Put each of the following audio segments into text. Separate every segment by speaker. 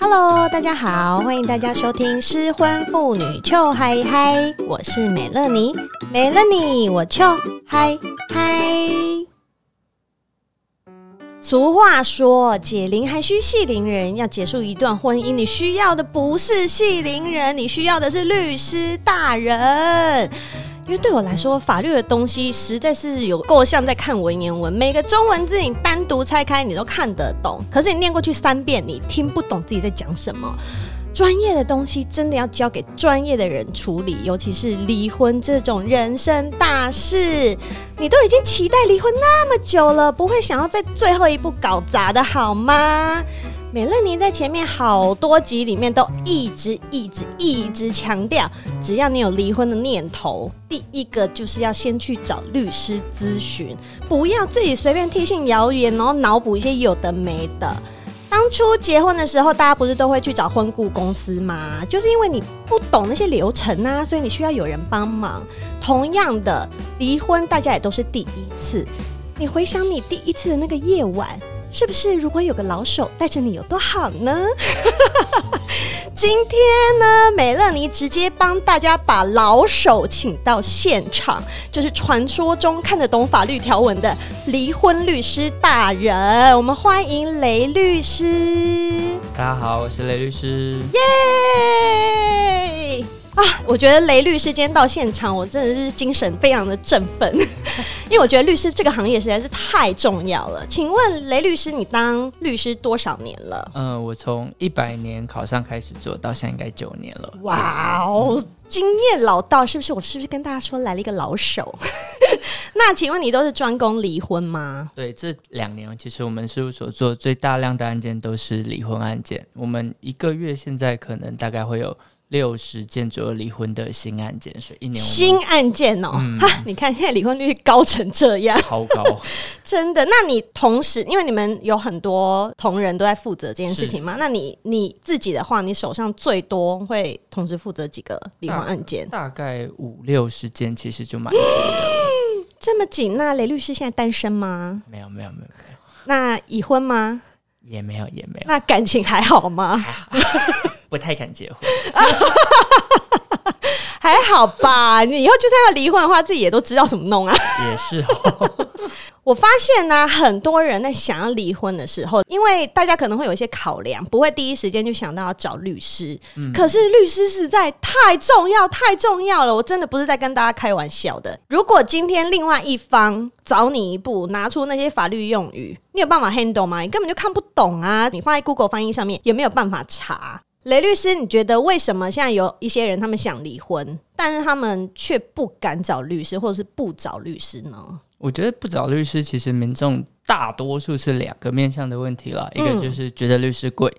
Speaker 1: Hello，大家好，欢迎大家收听失婚妇女糗嗨嗨，我是美乐妮，美乐妮我糗嗨嗨。俗话说，解铃还须系铃人，要结束一段婚姻，你需要的不是系铃人，你需要的是律师大人。因为对我来说，法律的东西实在是有够像在看文言文，每个中文字你单独拆开你都看得懂，可是你念过去三遍，你听不懂自己在讲什么。专业的东西真的要交给专业的人处理，尤其是离婚这种人生大事，你都已经期待离婚那么久了，不会想要在最后一步搞砸的好吗？美乐妮在前面好多集里面都一直一直一直强调，只要你有离婚的念头，第一个就是要先去找律师咨询，不要自己随便听信谣言，然后脑补一些有的没的。当初结婚的时候，大家不是都会去找婚顾公司吗？就是因为你不懂那些流程啊，所以你需要有人帮忙。同样的，离婚大家也都是第一次，你回想你第一次的那个夜晚。是不是如果有个老手带着你有多好呢？今天呢，美乐妮直接帮大家把老手请到现场，就是传说中看得懂法律条文的离婚律师大人。我们欢迎雷律师。
Speaker 2: 大家好，我是雷律师。
Speaker 1: 耶！啊，我觉得雷律师今天到现场，我真的是精神非常的振奋，因为我觉得律师这个行业实在是太重要了。请问雷律师，你当律师多少年了？
Speaker 2: 嗯、呃，我从一百年考上开始做到现在应该九年了。
Speaker 1: 哇哦，经验老道，是不是？我是不是跟大家说来了一个老手？那请问你都是专攻离婚吗？
Speaker 2: 对，这两年其实我们事务所做最大量的案件都是离婚案件，我们一个月现在可能大概会有。六十件左右离婚的新案件，所以一年
Speaker 1: 新案件哦，嗯、哈，你看现在离婚率高成这样，
Speaker 2: 超高，
Speaker 1: 真的。那你同时，因为你们有很多同仁都在负责这件事情嘛，那你你自己的话，你手上最多会同时负责几个离婚案件？
Speaker 2: 大，大概五六十件，其实就蛮紧的。
Speaker 1: 这么紧？那雷律师现在单身吗？
Speaker 2: 没有，没有，没有，没有。
Speaker 1: 那已婚吗？
Speaker 2: 也没有，也没有。
Speaker 1: 那感情还好
Speaker 2: 吗？不太敢结婚，
Speaker 1: 还好吧？你以后就算要离婚的话，自己也都知道怎么弄啊。
Speaker 2: 也是哦。
Speaker 1: 我发现呢、啊，很多人在想要离婚的时候，因为大家可能会有一些考量，不会第一时间就想到要找律师。嗯、可是律师实在太重要，太重要了。我真的不是在跟大家开玩笑的。如果今天另外一方早你一步拿出那些法律用语，你有办法 handle 吗？你根本就看不懂啊！你放在 Google 翻译上面也没有办法查。雷律师，你觉得为什么现在有一些人他们想离婚，但是他们却不敢找律师，或者是不找律师呢？
Speaker 2: 我觉得不找律师，其实民众大多数是两个面向的问题了。嗯、一个就是觉得律师贵，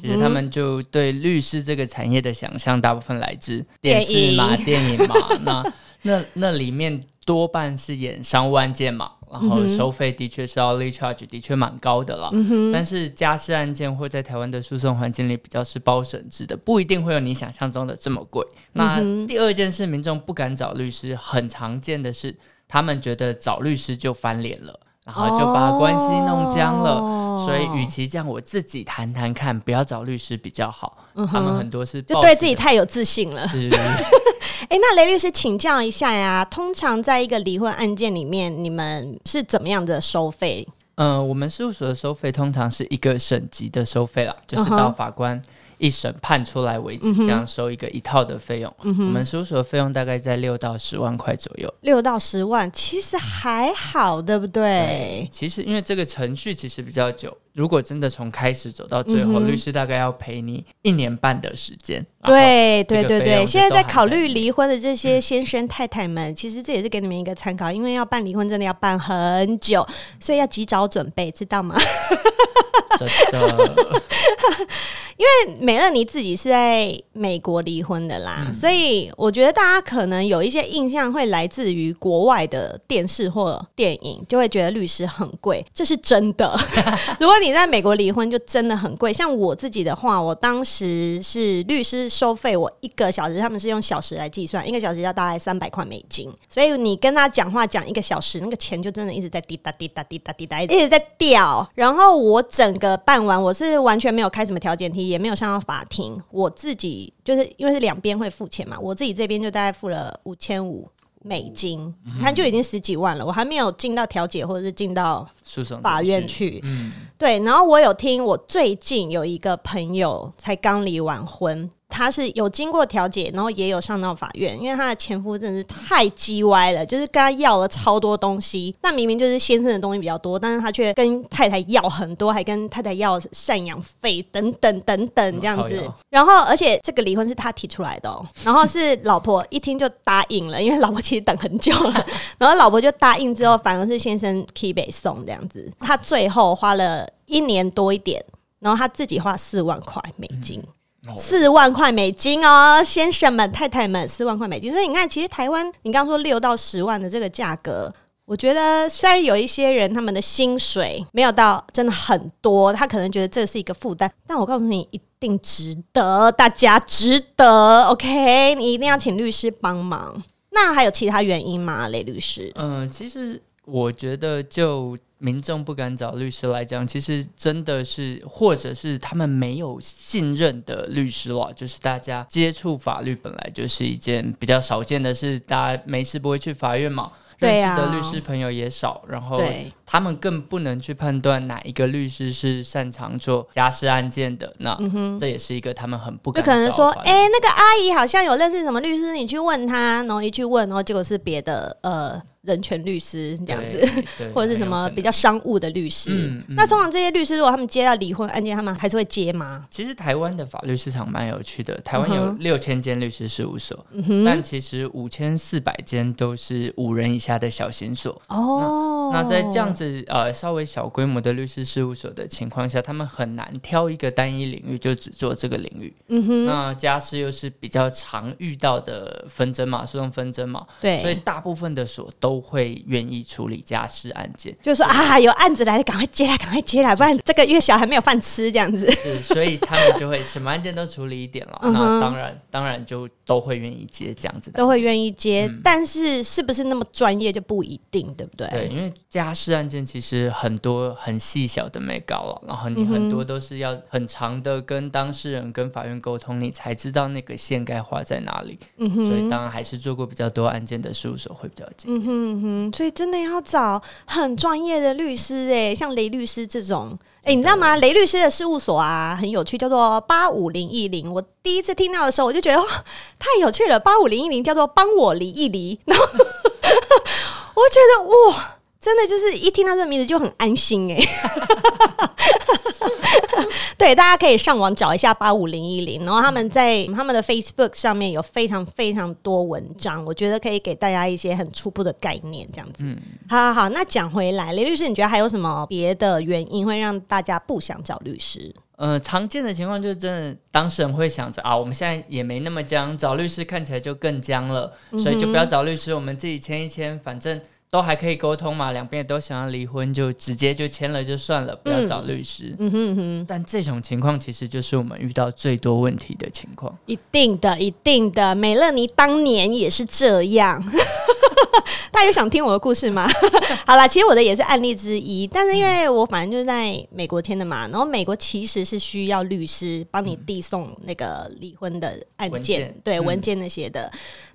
Speaker 2: 其实他们就对律师这个产业的想象，大部分来自电视嘛、电影，电影嘛。那那那里面多半是演商务案件嘛。然后收费的确是 hourly charge 的确蛮高的了，嗯、但是家事案件或在台湾的诉讼环境里比较是包审制的，不一定会有你想象中的这么贵。那第二件事，民众不敢找律师，很常见的是他们觉得找律师就翻脸了，然后就把关系弄僵了。哦所以，与其这样，我自己谈谈看，不要找律师比较好。嗯、他们很多是
Speaker 1: 就对自己太有自信了。哎、欸，那雷律师请教一下呀，通常在一个离婚案件里面，你们是怎么样的收费？
Speaker 2: 嗯、呃，我们事务所的收费通常是一个省级的收费啦，就是到法官。一审判出来为止，这样收一个一套的费用。嗯、我们事务所的费用大概在六到十万块左右。
Speaker 1: 六到十万其实还好，对不对？对，
Speaker 2: 其实因为这个程序其实比较久，如果真的从开始走到最后，嗯、律师大概要陪你一年半的时间。
Speaker 1: 对对对对，现在在考虑离婚的这些先生太太们，嗯、其实这也是给你们一个参考，因为要办离婚真的要办很久，所以要及早准备，知道吗？
Speaker 2: 真的。
Speaker 1: 因为美乐妮自己是在美国离婚的啦，嗯、所以我觉得大家可能有一些印象会来自于国外的电视或电影，就会觉得律师很贵，这是真的。如果你在美国离婚，就真的很贵。像我自己的话，我当时是律师收费，我一个小时他们是用小时来计算，一个小时要大概三百块美金，所以你跟他讲话讲一个小时，那个钱就真的一直在滴答滴答滴答滴答一直在掉。然后我整个办完，我是完全没有开什么调解题。也没有上到法庭。我自己就是因为是两边会付钱嘛，我自己这边就大概付了五千五美金，你、嗯、看就已经十几万了。我还没有进到调解或者是进到法院去。嗯，对。然后我有听，我最近有一个朋友才刚离完婚。他是有经过调解，然后也有上到法院，因为他的前夫真的是太叽歪了，就是跟他要了超多东西，那明明就是先生的东西比较多，但是他却跟太太要很多，还跟太太要赡养费等等等等这样子。然后，而且这个离婚是他提出来的，喔，然后是老婆一听就答应了，因为老婆其实等很久了，然后老婆就答应之后，反而是先生提北送这样子。他最后花了一年多一点，然后他自己花四万块美金。嗯四万块美金哦，先生们、太太们，四万块美金。所以你看，其实台湾，你刚刚说六到十万的这个价格，我觉得虽然有一些人他们的薪水没有到真的很多，他可能觉得这是一个负担，但我告诉你，一定值得，大家值得。OK，你一定要请律师帮忙。那还有其他原因吗，雷律师？
Speaker 2: 嗯、呃，其实我觉得就。民众不敢找律师来讲，其实真的是，或者是他们没有信任的律师了。就是大家接触法律本来就是一件比较少见的事，大家没事不会去法院嘛。认识的律师朋友也少，然后他们更不能去判断哪一个律师是擅长做家事案件的。那、嗯、这也是一个他们很不敢。
Speaker 1: 就可能说，哎、欸，那个阿姨好像有认识什么律师，你去问他，然后一去问，然后结果是别的，呃。人权律师这样子，或者是什么比较商务的律师。嗯嗯、那通常这些律师，如果他们接到离婚案件，他们还是会接吗？
Speaker 2: 其实台湾的法律市场蛮有趣的，台湾有六千间律师事务所，嗯、但其实五千四百间都是五人以下的小型所。哦，那，那在这样子呃稍微小规模的律师事务所的情况下，他们很难挑一个单一领域就只做这个领域。嗯哼，那家事又是比较常遇到的纷争嘛，诉讼纷争嘛，对，所以大部分的所都。会愿意处理家事案件，
Speaker 1: 就是说啊，有案子来了，赶快接来，赶快接来，不然这个月小孩没有饭吃这样子。
Speaker 2: 是，所以他们就会什么案件都处理一点了。那当然，当然就都会愿意接这样子的，
Speaker 1: 都会愿意接。但是是不是那么专业就不一定，对不对？
Speaker 2: 对，因为家事案件其实很多很细小的没搞了，然后你很多都是要很长的跟当事人、跟法院沟通，你才知道那个线该画在哪里。嗯哼，所以当然还是做过比较多案件的事务所会比较近。嗯哼。
Speaker 1: 嗯哼，所以真的要找很专业的律师哎，像雷律师这种哎，你知道吗？雷律师的事务所啊，很有趣，叫做八五零一零。我第一次听到的时候，我就觉得哇，太有趣了。八五零一零叫做帮我离一离，然后 我觉得哇。真的就是一听到这个名字就很安心哎，对，大家可以上网找一下八五零一零，然后他们在他们的 Facebook 上面有非常非常多文章，我觉得可以给大家一些很初步的概念，这样子。嗯，好好好，那讲回来，雷律师，你觉得还有什么别的原因会让大家不想找律师？
Speaker 2: 呃，常见的情况就是真的当事人会想着啊，我们现在也没那么僵，找律师看起来就更僵了，所以就不要找律师，我们自己签一签，反正。都还可以沟通嘛，两边都想要离婚，就直接就签了就算了，不要找律师。嗯哼哼。但这种情况其实就是我们遇到最多问题的情况。
Speaker 1: 一定的，一定的。美乐妮当年也是这样。大家有想听我的故事吗？好啦，其实我的也是案例之一，但是因为我反正就是在美国签的嘛，然后美国其实是需要律师帮你递送那个离婚的案件，文件对、嗯、文件那些的。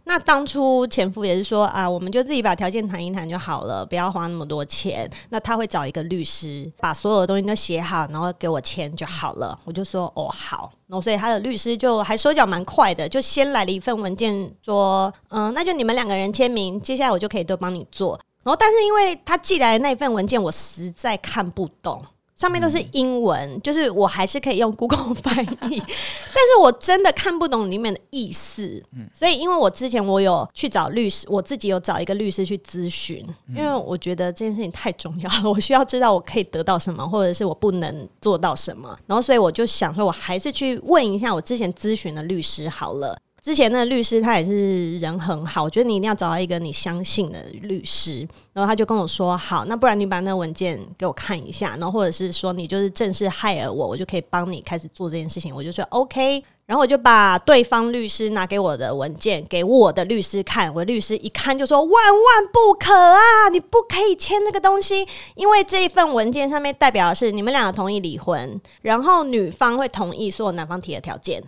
Speaker 1: 那当初前夫也是说啊，我们就自己把条件谈一谈就好了，不要花那么多钱。那他会找一个律师，把所有的东西都写好，然后给我签就好了。我就说哦好，然后所以他的律师就还手脚蛮快的，就先来了一份文件，说嗯，那就你们两个人签名，接下来我就可以都帮你做。然后但是因为他寄来的那份文件，我实在看不懂。上面都是英文，就是我还是可以用 Google 翻译，但是我真的看不懂里面的意思。所以因为我之前我有去找律师，我自己有找一个律师去咨询，因为我觉得这件事情太重要了，我需要知道我可以得到什么，或者是我不能做到什么。然后所以我就想说，我还是去问一下我之前咨询的律师好了。之前那律师他也是人很好，我觉得你一定要找到一个你相信的律师。然后他就跟我说：“好，那不然你把那文件给我看一下，然后或者是说你就是正式害了我，我就可以帮你开始做这件事情。”我就说 OK。然后我就把对方律师拿给我的文件给我的律师看，我的律师一看就说：“万万不可啊！你不可以签那个东西，因为这一份文件上面代表的是你们两个同意离婚，然后女方会同意所有男方提的条件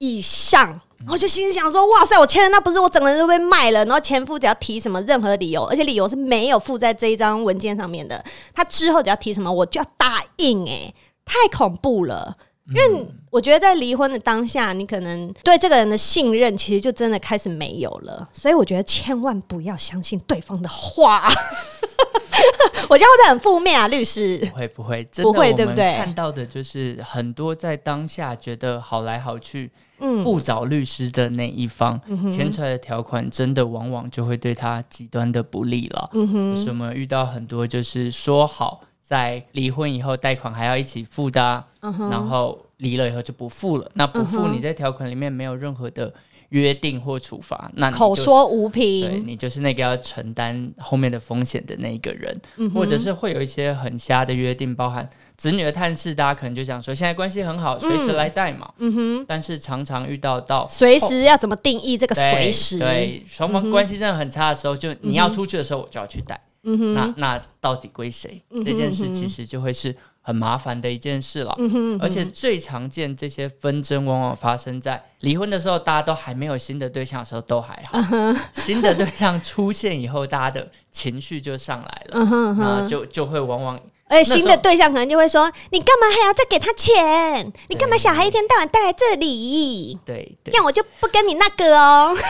Speaker 1: 以上。”我就心想说：“哇塞，我签了，那不是我整个人都被卖了？然后前夫只要提什么任何理由，而且理由是没有附在这一张文件上面的，他之后只要提什么，我就要答应。诶，太恐怖了！”因为我觉得在离婚的当下，你可能对这个人的信任其实就真的开始没有了，所以我觉得千万不要相信对方的话。我这样会不会很负面啊，律师？
Speaker 2: 不会不会，真的，不会对不对？看到的就是很多在当下觉得好来好去，嗯，不找律师的那一方，签出来的条款真的往往就会对他极端的不利了。嗯哼，就是我们遇到很多就是说好。在离婚以后，贷款还要一起付的，啊，uh. 然后离了以后就不付了。那不付，你在条款里面没有任何的约定或处罚，uh. 那，就是，
Speaker 1: 口说无凭，
Speaker 2: 对，你就是那个要承担后面的风险的那一个人，uh. 或者是会有一些很瞎的约定，包含子女的探视，大家可能就想说现在关系很好，随时来带嘛。嗯哼，uh. 但是常常遇到到
Speaker 1: 随时要怎么定义这个随时？
Speaker 2: 对，双方关系真的很差的时候，就你要出去的时候，我就要去带。嗯哼，那那到底归谁？嗯、这件事其实就会是很麻烦的一件事了。嗯、哼而且最常见这些纷争往往发生在离婚的时候，大家都还没有新的对象的时候都还好。嗯、新的对象出现以后，大家的情绪就上来了，嗯、哼那就就会往往。
Speaker 1: 而且新的对象可能就会说：“你干嘛还要再给他钱？你干嘛小孩一天到晚带来这里？对，对这样我就不跟你那个哦。”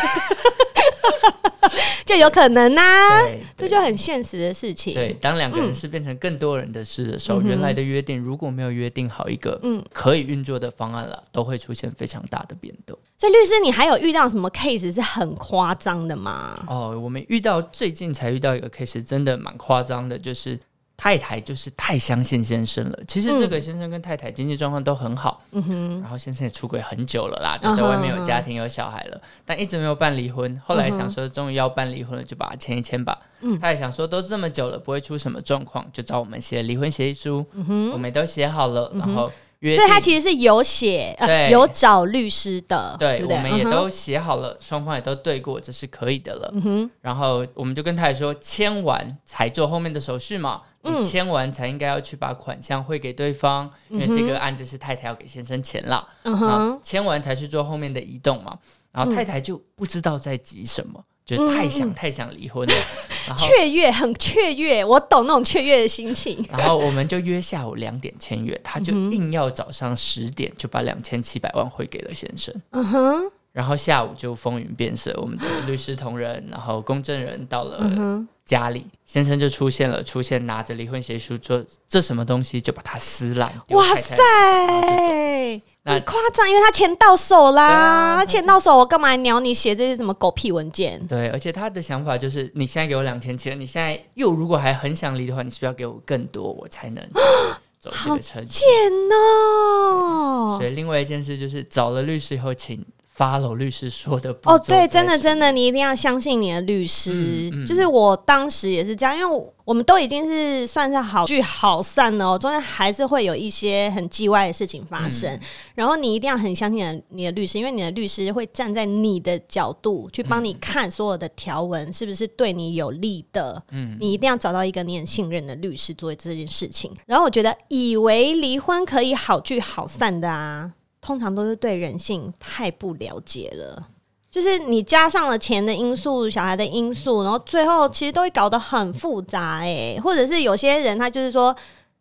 Speaker 1: 就有可能呐、啊，这就很现实的事情。
Speaker 2: 对，当两个人是变成更多人的事的时候，嗯、原来的约定如果没有约定好一个嗯可以运作的方案了，都会出现非常大的变动。
Speaker 1: 所以，律师，你还有遇到什么 case 是很夸张的吗？
Speaker 2: 哦，我们遇到最近才遇到一个 case，真的蛮夸张的，就是。太太就是太相信先生了。其实这个先生跟太太经济状况都很好，嗯哼，然后先生也出轨很久了啦，就在外面有家庭有小孩了，但一直没有办离婚。后来想说终于要办离婚了，就把它签一签吧。嗯，他也想说都这么久了，不会出什么状况，就找我们写离婚协议书。嗯哼，我们都写好了，然后约，
Speaker 1: 所以他其实是有写，对，有找律师的。对，
Speaker 2: 我们也都写好了，双方也都对过，这是可以的了。嗯哼，然后我们就跟太太说，签完才做后面的手续嘛。你签完才应该要去把款项汇给对方，嗯、因为这个案子是太太要给先生钱了。嗯哼，签完才去做后面的移动嘛。然后太太就不知道在急什么，嗯、就太想太想离婚了，
Speaker 1: 雀跃，很雀跃，我懂那种雀跃的心情。
Speaker 2: 然后我们就约下午两点签约，他就硬要早上十点就把两千七百万汇给了先生。嗯哼。然后下午就风云变色，我们的律师同仁，然后公证人到了家里，先生就出现了，出现拿着离婚协议书说：“这什么东西？”就把它撕烂。哇塞，
Speaker 1: 很夸张，因为他钱到手啦，他钱到手，我干嘛还鸟你写这些什么狗屁文件？
Speaker 2: 对，而且他的想法就是：你现在给我两千七，你现在又如果还很想离的话，你是不是要给我更多，我才能 走这个程序。
Speaker 1: 贱哦！
Speaker 2: 所以另外一件事就是找了律师以后，请。Follow 律师说的
Speaker 1: 哦，对，真的真的，你一定要相信你的律师。嗯嗯、就是我当时也是这样，因为我们都已经是算是好聚好散了，中间还是会有一些很叽歪的事情发生。嗯、然后你一定要很相信你的你的律师，因为你的律师会站在你的角度去帮你看所有的条文是不是对你有利的。嗯，你一定要找到一个你很信任的律师做这件事情。然后我觉得，以为离婚可以好聚好散的啊。通常都是对人性太不了解了，就是你加上了钱的因素、小孩的因素，然后最后其实都会搞得很复杂哎、或者是有些人他就是说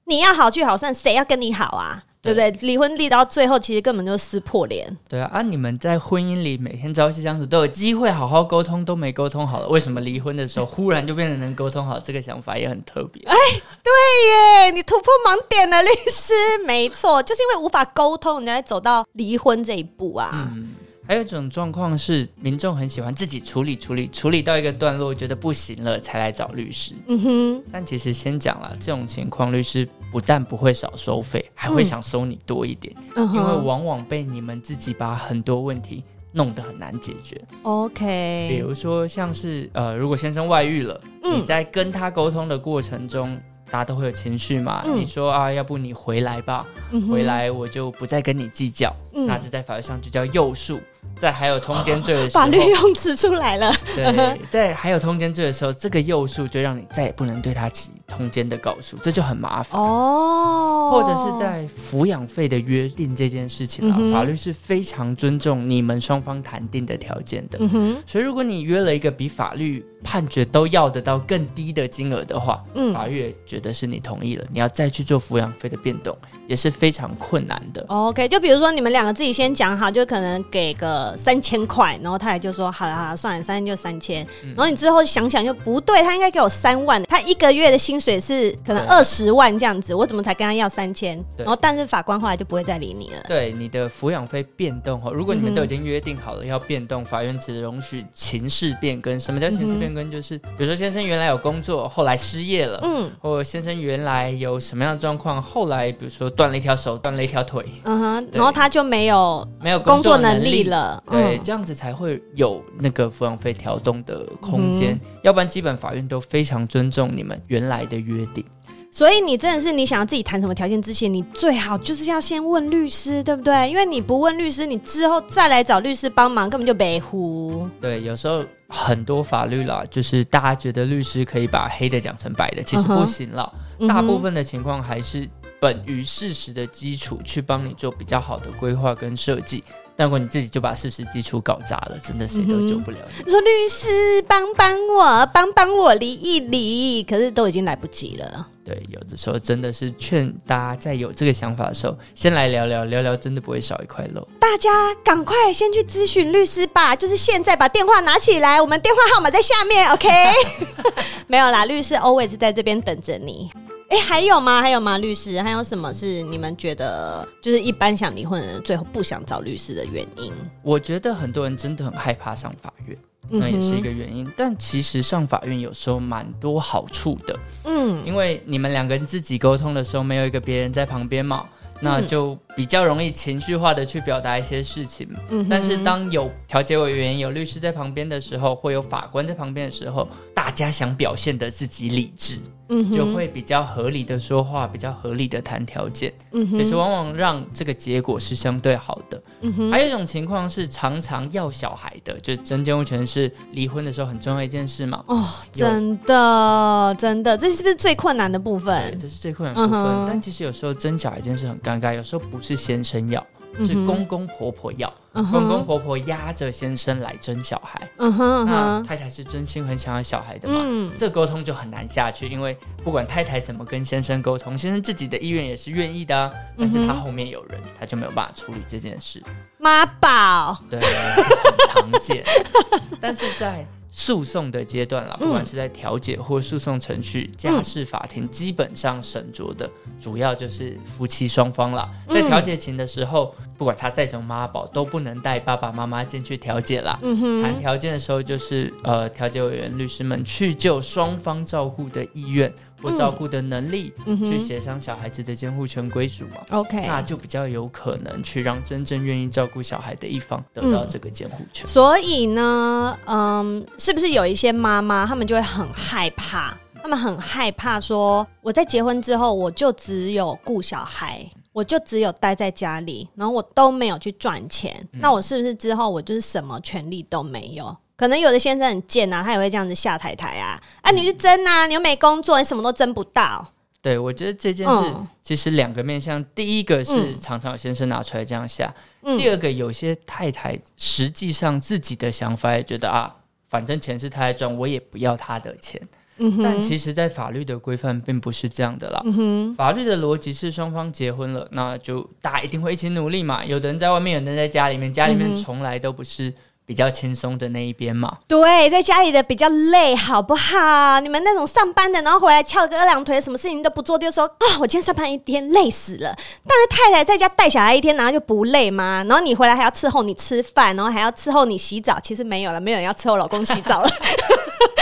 Speaker 1: 你要好聚好散，谁要跟你好啊？对不对？离婚离到最后，其实根本就是撕破脸。
Speaker 2: 对啊，啊！你们在婚姻里每天朝夕相处，都有机会好好沟通，都没沟通好了，为什么离婚的时候忽然就变得能沟通好？这个想法也很特别。哎，
Speaker 1: 对耶，你突破盲点了，律师。没错，就是因为无法沟通，你才走到离婚这一步啊。嗯
Speaker 2: 还有一种状况是，民众很喜欢自己处理处理处理到一个段落，觉得不行了才来找律师。嗯哼。但其实先讲了，这种情况律师不但不会少收费，还会想收你多一点。嗯。因为往往被你们自己把很多问题弄得很难解决。
Speaker 1: OK，
Speaker 2: 比如说像是呃，如果先生外遇了，
Speaker 1: 嗯、
Speaker 2: 你在跟他沟通的过程中，大家都会有情绪嘛。嗯、你说啊，要不你回来吧，嗯、回来我就不再跟你计较。嗯、那这在法律上就叫诱诉。在还有通奸罪的时候，
Speaker 1: 法律用词出来了。
Speaker 2: 对，在还有通奸罪的时候，这个诱诉就让你再也不能对他起通奸的告诉，这就很麻烦哦。或者是在抚养费的约定这件事情啊，嗯、法律是非常尊重你们双方谈定的条件的。嗯、哼所以如果你约了一个比法律判决都要得到更低的金额的话，嗯，法院觉得是你同意了，你要再去做抚养费的变动也是非常困难的。
Speaker 1: OK，就比如说你们两个自己先讲好，就可能给个三千块，然后他也就说好了好了，算了，三千就三千。嗯、然后你之后想想就不对，他应该给我三万，他一个月的薪水是可能二十万这样子，我怎么才跟他要三千？对然后但是法官后来就不会再理你了。
Speaker 2: 对，你的抚养费变动哈，如果你们都已经约定好了要变动，嗯、法院只容许情势变更。什么叫情势变更？就是比如说。先生原来有工作，后来失业了，嗯，或先生原来有什么样的状况，后来比如说断了一条手，断了一条腿，嗯哼，
Speaker 1: 然后他就没有没有工作能力了，
Speaker 2: 对，这样子才会有那个抚养费调动的空间，嗯、要不然基本法院都非常尊重你们原来的约定。
Speaker 1: 所以你真的是你想要自己谈什么条件之前，你最好就是要先问律师，对不对？因为你不问律师，你之后再来找律师帮忙，根本就白胡。
Speaker 2: 对，有时候很多法律啦，就是大家觉得律师可以把黑的讲成白的，其实不行了。Uh huh. 大部分的情况还是本于事实的基础去帮你做比较好的规划跟设计。但如果你自己就把事实基础搞砸了，真的谁都救不了你。
Speaker 1: 你、嗯、说律师帮帮我，帮帮我离一离，可是都已经来不及了。
Speaker 2: 对，有的时候真的是劝大家在有这个想法的时候，先来聊聊，聊聊真的不会少一块肉。
Speaker 1: 大家赶快先去咨询律师吧，就是现在把电话拿起来，我们电话号码在下面，OK？没有啦，律师 always 在这边等着你。哎，还有吗？还有吗？律师，还有什么是你们觉得就是一般想离婚的人最后不想找律师的原因？
Speaker 2: 我觉得很多人真的很害怕上法院，那也是一个原因。嗯、但其实上法院有时候蛮多好处的，嗯，因为你们两个人自己沟通的时候，没有一个别人在旁边嘛，那就比较容易情绪化的去表达一些事情。嗯，但是当有调解委员、有律师在旁边的时候，会有法官在旁边的时候，大家想表现的自己理智。嗯，就会比较合理的说话，比较合理的谈条件。嗯，其实往往让这个结果是相对好的。嗯，还有一种情况是常常要小孩的，就是争监护权是离婚的时候很重要一件事嘛。
Speaker 1: 哦，真的，真的，这是不是最困难的部分？
Speaker 2: 对，这是最困难的部分。嗯，但其实有时候争小孩这件事很尴尬，有时候不是先生要。是公公婆婆要，嗯、公公婆婆压着先生来争小孩，嗯哼，那太太是真心很想要小孩的嘛，嗯、这沟通就很难下去，因为不管太太怎么跟先生沟通，先生自己的意愿也是愿意的，啊，但是他后面有人，他就没有办法处理这件事。
Speaker 1: 妈宝，
Speaker 2: 对，很常见，但是在。诉讼的阶段了，不管是在调解或诉讼程序，嗯、家事法庭基本上审酌的主要就是夫妻双方了。在调解前的时候，不管他再怎么妈宝，都不能带爸爸妈妈进去调解啦。嗯哼，谈条件的时候，就是呃，调解委员、律师们去就双方照顾的意愿。或照顾的能力，嗯、去协商小孩子的监护权归属嘛？OK，那就比较有可能去让真正愿意照顾小孩的一方得到这个监护权。
Speaker 1: 嗯。所以呢，嗯，是不是有一些妈妈，他们就会很害怕？他们很害怕说，我在结婚之后，我就只有顾小孩，我就只有待在家里，然后我都没有去赚钱。嗯、那我是不是之后我就是什么权利都没有？可能有的先生很贱啊，他也会这样子下太太啊，啊，你去争啊，你又没工作，你什么都争不到。
Speaker 2: 对，我觉得这件事其实两个面向，嗯、第一个是常常有先生拿出来这样下，嗯、第二个有些太太实际上自己的想法也觉得啊，反正钱是他在赚，我也不要他的钱。嗯、但其实，在法律的规范并不是这样的啦。嗯、法律的逻辑是双方结婚了，那就大家一定会一起努力嘛。有的人在外面，有的人在家里面，家里面从来都不是。比较轻松的那一边嘛，
Speaker 1: 对，在家里的比较累，好不好？你们那种上班的，然后回来翘个二郎腿，什么事情都不做，就说啊、哦，我今天上班一天累死了。但是太太在家带小孩一天，然后就不累吗？然后你回来还要伺候你吃饭，然后还要伺候你洗澡，其实没有了，没有人要伺候老公洗澡了。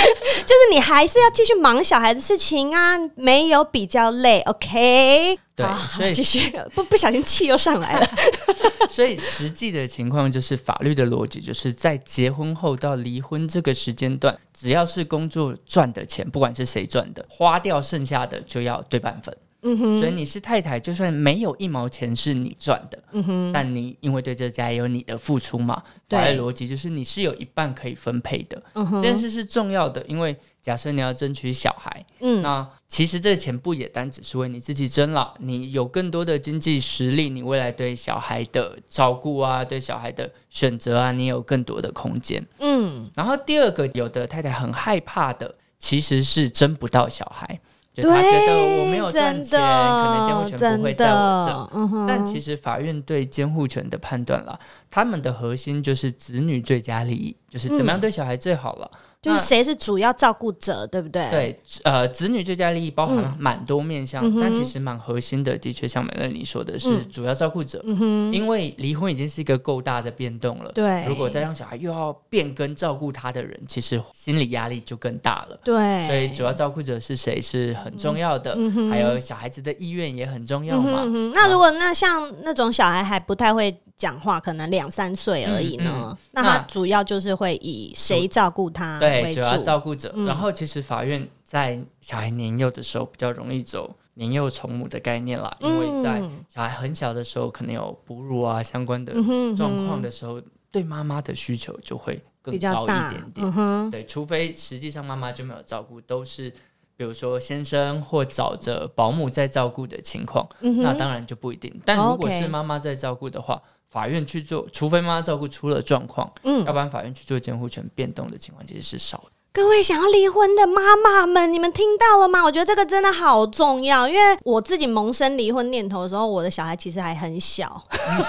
Speaker 1: 就是你还是要继续忙小孩的事情啊，没有比较累，OK？
Speaker 2: 对，所以
Speaker 1: 继续不不小心气又上来了。
Speaker 2: 所以实际的情况就是，法律的逻辑就是在结婚后到离婚这个时间段，只要是工作赚的钱，不管是谁赚的，花掉剩下的就要对半分。嗯哼，所以你是太太，就算没有一毛钱是你赚的，嗯哼，但你因为对这家有你的付出嘛，法律逻辑就是你是有一半可以分配的。嗯哼，这件事是重要的，因为假设你要争取小孩，嗯，那其实这个钱不也单只是为你自己争了，你有更多的经济实力，你未来对小孩的照顾啊，对小孩的选择啊，你有更多的空间。嗯，然后第二个，有的太太很害怕的，其实是争不到小孩。就他觉得我没有赚钱，可能监护权不会在我这。嗯、但其实法院对监护权的判断了，他们的核心就是子女最佳利益，就是怎么样对小孩最好了。嗯就是谁是主要照顾者，对不对？对，呃，子女最佳利益包含蛮多面向，嗯、但其实蛮核心的，的确像美乐你说的是主要照顾者。嗯、因为离婚已经是一个够大的变动了。对，如果再让小孩又要变更照顾他的人，其实心理压力就更大了。对，所以主要照顾者是谁是很重要的，嗯、还有小孩子的意愿也很重要嘛。嗯、
Speaker 1: 那如果那像那种小孩还不太会。讲话可能两三岁而已呢，嗯嗯、那他主要就是会以谁照顾他为主？对，主要照顾者。嗯、然后其实法院在小孩年幼的时候比较容易走年幼从母的概念啦，嗯、因为在小孩很小的时候可能有哺乳啊相关的状况的时候，对妈妈的需求就会更高一点点。嗯、对，除非实际上妈妈就没有照顾，都是比如说先生或找着保姆在照顾的情况，嗯、那当然就不一定。但如果是妈妈在照顾的话，法院去做，除非妈妈照顾出了状况，嗯，要不然法院去做监护权变动的情况其实是少的。各位想要离婚的妈妈们，你们听到了吗？我觉得这个真的好重要，因为我自己萌生离婚念头的时候，我的小孩其实还很小，嗯、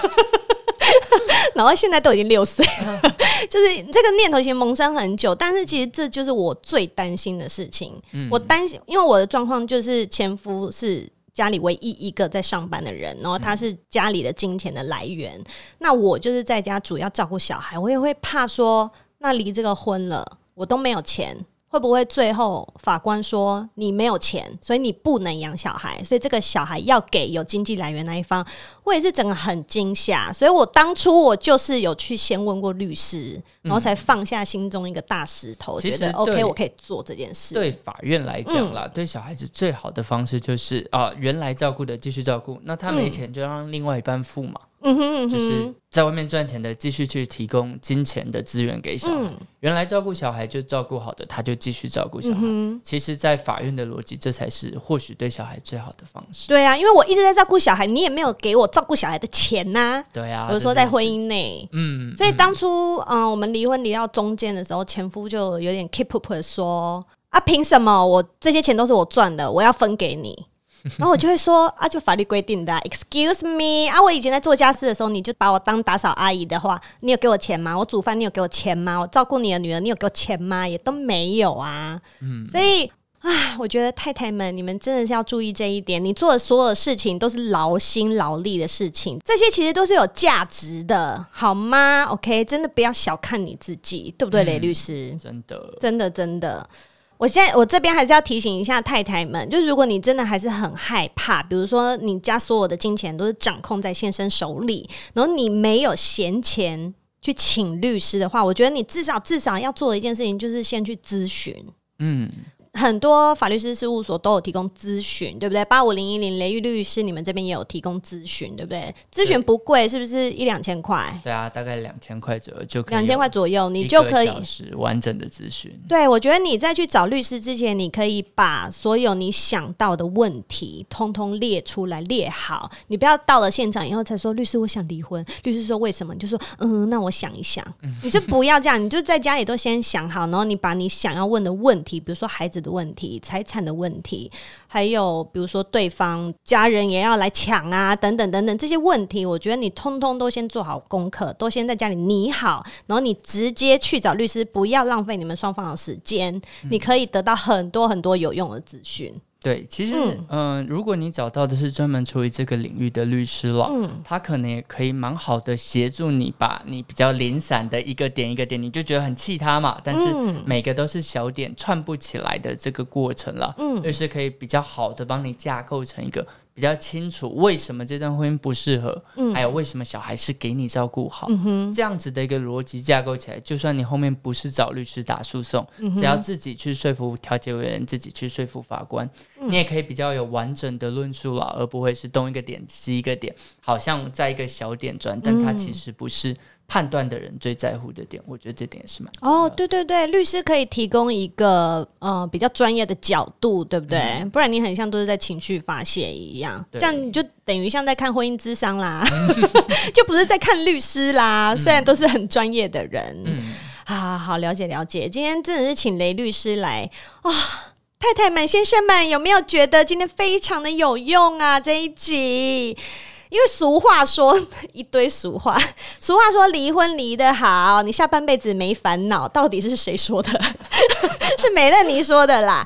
Speaker 1: 然后现在都已经六岁，就是这个念头其实萌生很久，但是其实这就是我最担心的事情。嗯、我担心，因为我的状况就是前夫是。家里唯一一个在上班的人，然后他是家里的金钱的来源。那我就是在家主要照顾小孩，我也会怕说，那离这个婚了，我都没有钱。会不会最后法官说你没有钱，所以你不能养小孩，所以这个小孩要给有经济来源那一方？我也是整个很惊吓，所以我当初我就是有去先问过律师，然后才放下心中一个大石头，觉得 OK，我可以做这件事。对法院来讲啦，嗯、对小孩子最好的方式就是啊，原来照顾的继续照顾，那他没钱就让另外一半付嘛。嗯哼，嗯哼，就是在外面赚钱的继续去提供金钱的资源给小孩。嗯、原来照顾小孩就照顾好的，他就继续照顾小孩。嗯、其实，在法院的逻辑，这才是或许对小孩最好的方式。对啊，因为我一直在照顾小孩，你也没有给我照顾小孩的钱呐、啊。对啊，比如说在婚姻内，嗯，所以当初嗯、呃，我们离婚离到中间的时候，前夫就有点 keep up 说啊，凭什么我这些钱都是我赚的，我要分给你？然后我就会说啊，就法律规定的啊，Excuse me 啊，我以前在做家事的时候，你就把我当打扫阿姨的话，你有给我钱吗？我煮饭你有给我钱吗？我照顾你的女儿你有给我钱吗？也都没有啊。嗯，所以啊，我觉得太太们，你们真的是要注意这一点。你做的所有事情都是劳心劳力的事情，这些其实都是有价值的，好吗？OK，真的不要小看你自己，对不对，雷律师？真的，真的，真的。我现在我这边还是要提醒一下太太们，就是如果你真的还是很害怕，比如说你家所有的金钱都是掌控在先生手里，然后你没有闲钱去请律师的话，我觉得你至少至少要做的一件事情就是先去咨询，嗯。很多法律师事务所都有提供咨询，对不对？八五零一零雷玉律师，你们这边也有提供咨询，对不对？咨询不贵，是不是一两千块？对啊，大概两千块左右就可以。两千块左右，你就可以完整的咨询。对，我觉得你在去找律师之前，你可以把所有你想到的问题通通列出来，列好。你不要到了现场以后才说律师，我想离婚。律师说为什么？你就说嗯，那我想一想。你就不要这样，你就在家里都先想好，然后你把你想要问的问题，比如说孩子的问题、财产的问题，还有比如说对方家人也要来抢啊，等等等等这些问题，我觉得你通通都先做好功课，都先在家里拟好，然后你直接去找律师，不要浪费你们双方的时间，你可以得到很多很多有用的资讯。
Speaker 2: 对，其实，嗯、呃，如果你找到的是专门处理这个领域的律师了，嗯，他可能也可以蛮好的协助你，把你比较零散的一个点一个点，你就觉得很气他嘛，但是每个都是小点串不起来的这个过程了，嗯，律师可以比较好的帮你架构成一个。比较清楚为什么这段婚姻不适合，嗯，还有为什么小孩是给你照顾好，嗯，这样子的一个逻辑架构起来，就算你后面不是找律师打诉讼，嗯，只要自己去说服调解委员，自己去说服法官，嗯，你也可以比较有完整的论述了，而不会是东一个点西一个点，好像在一个小点转，但它其实不是。判断的人最在乎的点，我觉得这点也是蛮
Speaker 1: 哦，对对对，律师可以提供一个呃比较专业的角度，对不对？嗯、不然你很像都是在情绪发泄一样，这样你就等于像在看婚姻之商啦，就不是在看律师啦。嗯、虽然都是很专业的人，嗯，啊好好，了解了解。今天真的是请雷律师来啊、哦，太太们、先生们，有没有觉得今天非常的有用啊？这一集。因为俗话说一堆俗话，俗话说离婚离得好，你下半辈子没烦恼。到底是谁说的？是美乐妮说的啦。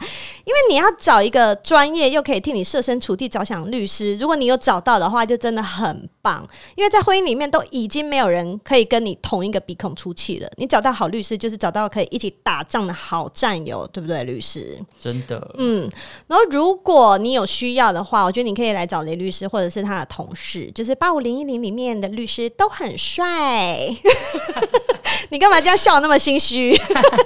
Speaker 1: 因为你要找一个专业又可以替你设身处地着想律师，如果你有找到的话，就真的很棒。因为在婚姻里面都已经没有人可以跟你同一个鼻孔出气了，你找到好律师就是找到可以一起打仗的好战友，对不对？律师
Speaker 2: 真的，
Speaker 1: 嗯。然后如果你有需要的话，我觉得你可以来找雷律师或者是他的同事，就是八五零一零里面的律师都很帅。你干嘛这样笑那么心虚？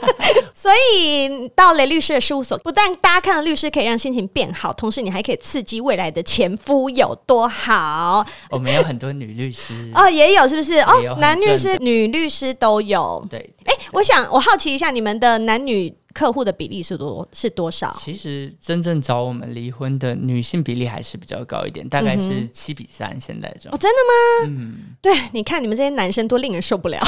Speaker 1: 所以到雷律师的事务所，不但大家看到律师可以让心情变好，同时你还可以刺激未来的前夫有多好。
Speaker 2: 我们有很多女律师
Speaker 1: 哦，也有是不是？哦，男律师、女律师都有。
Speaker 2: 对，
Speaker 1: 哎、欸，我想我好奇一下，你们的男女客户的比例是多是多少？
Speaker 2: 其实真正找我们离婚的女性比例还是比较高一点，大概是七比三。现在这种
Speaker 1: 哦，真的吗？嗯，对，你看你们这些男生多令人受不了。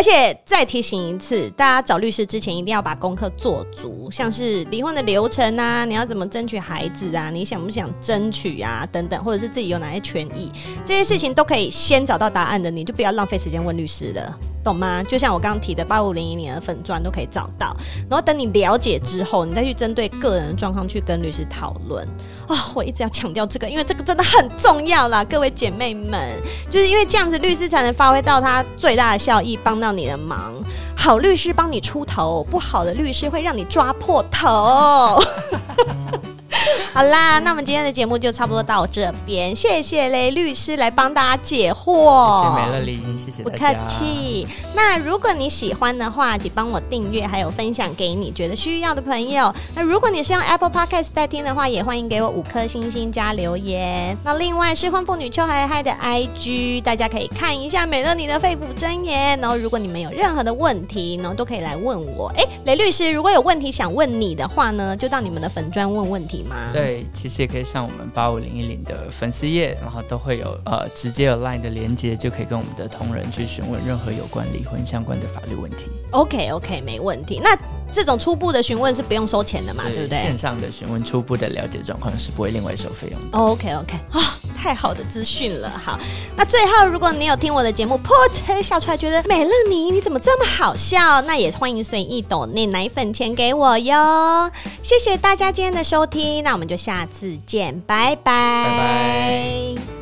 Speaker 1: 而且再提醒一次，大家找律师之前一定要把功课做足，像是离婚的流程啊，你要怎么争取孩子啊，你想不想争取啊，等等，或者是自己有哪些权益，这些事情都可以先找到答案的，你就不要浪费时间问律师了。懂吗？就像我刚刚提的，八五零一年的粉钻都可以找到。然后等你了解之后，你再去针对个人的状况去跟律师讨论。哇、我一直要强调这个，因为这个真的很重要啦，各位姐妹们，就是因为这样子，律师才能发挥到他最大的效益，帮到你的忙。好律师帮你出头，不好的律师会让你抓破头。好啦，那我们今天的节目就差不多到这边，谢谢雷律师来帮大家解惑。
Speaker 2: 谢谢美乐妮，谢谢
Speaker 1: 不客气。那如果你喜欢的话，请帮我订阅，还有分享给你觉得需要的朋友。那如果你是用 Apple Podcast 在听的话，也欢迎给我五颗星星加留言。那另外，失婚妇女秋嗨嗨的 IG，大家可以看一下美乐妮的肺腑真言。然后，如果你们有任何的问题，然后都可以来问我。哎，雷律师，如果有问题想问你的话呢，就到你们的粉砖问问题吗？
Speaker 2: 对，其实也可以上我们八五零一零的粉丝页，然后都会有呃直接有 Line 的连接，就可以跟我们的同仁去询问任何有关离婚相关的法律问题。
Speaker 1: OK OK，没问题。那这种初步的询问是不用收钱的嘛？对，对不对？
Speaker 2: 线上的询问初步的了解状况是不会另外收费用的。
Speaker 1: OK OK，啊、哦，太好的资讯了。好，那最后如果你有听我的节目，噗笑出来，觉得美乐你你怎么这么好笑？那也欢迎随意抖内奶粉钱给我哟。谢谢大家今天的收听，那我们就下次见，拜拜。
Speaker 2: 拜拜。